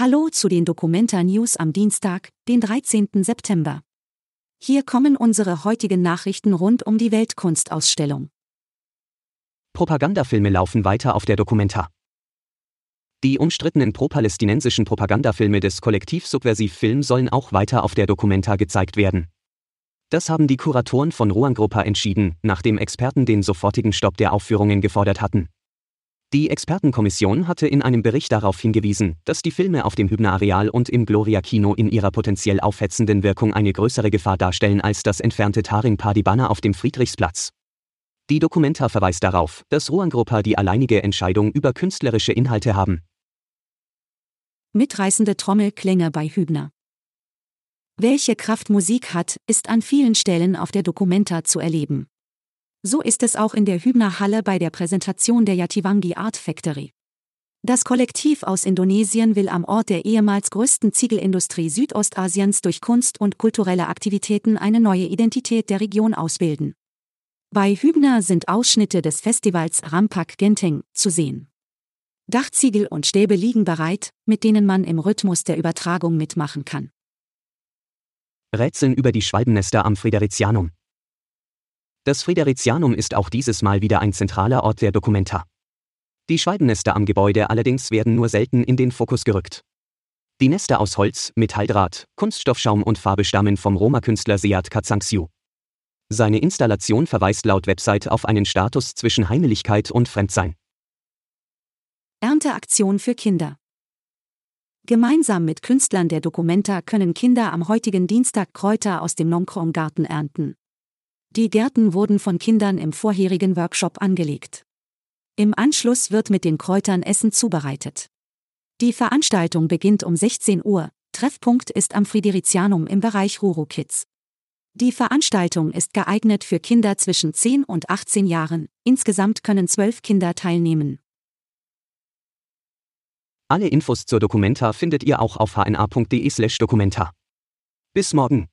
Hallo zu den Documenta News am Dienstag, den 13. September. Hier kommen unsere heutigen Nachrichten rund um die Weltkunstausstellung. Propagandafilme laufen weiter auf der Documenta. Die umstrittenen pro-palästinensischen Propagandafilme des Kollektiv Subversiv Film sollen auch weiter auf der Documenta gezeigt werden. Das haben die Kuratoren von Ruangruppe entschieden, nachdem Experten den sofortigen Stopp der Aufführungen gefordert hatten. Die Expertenkommission hatte in einem Bericht darauf hingewiesen, dass die Filme auf dem Hübner Areal und im Gloria Kino in ihrer potenziell aufhetzenden Wirkung eine größere Gefahr darstellen als das entfernte Taring Padibana auf dem Friedrichsplatz. Die Dokumenta verweist darauf, dass Ruangruppe die alleinige Entscheidung über künstlerische Inhalte haben. Mitreißende Trommelklänge bei Hübner. Welche Kraft Musik hat, ist an vielen Stellen auf der Dokumenta zu erleben. So ist es auch in der Hübner Halle bei der Präsentation der Yatiwangi Art Factory. Das Kollektiv aus Indonesien will am Ort der ehemals größten Ziegelindustrie Südostasiens durch Kunst und kulturelle Aktivitäten eine neue Identität der Region ausbilden. Bei Hübner sind Ausschnitte des Festivals Rampak Genteng zu sehen. Dachziegel und Stäbe liegen bereit, mit denen man im Rhythmus der Übertragung mitmachen kann. Rätseln über die Schwalbennester am Friderizianum. Das Friderizianum ist auch dieses Mal wieder ein zentraler Ort der Dokumenta. Die Schwalbennester am Gebäude allerdings werden nur selten in den Fokus gerückt. Die Nester aus Holz, Metalldraht, Kunststoffschaum und Farbe stammen vom Roma-Künstler Seat Katsangsyu. Seine Installation verweist laut Website auf einen Status zwischen Heimlichkeit und Fremdsein. Ernteaktion für Kinder. Gemeinsam mit Künstlern der Dokumenta können Kinder am heutigen Dienstag Kräuter aus dem Nongkrong-Garten ernten. Die Gärten wurden von Kindern im vorherigen Workshop angelegt. Im Anschluss wird mit den Kräutern Essen zubereitet. Die Veranstaltung beginnt um 16 Uhr. Treffpunkt ist am Fridericianum im Bereich Ruro Kids. Die Veranstaltung ist geeignet für Kinder zwischen 10 und 18 Jahren. Insgesamt können zwölf Kinder teilnehmen. Alle Infos zur Dokumenta findet ihr auch auf hna.de/dokumenta. Bis morgen.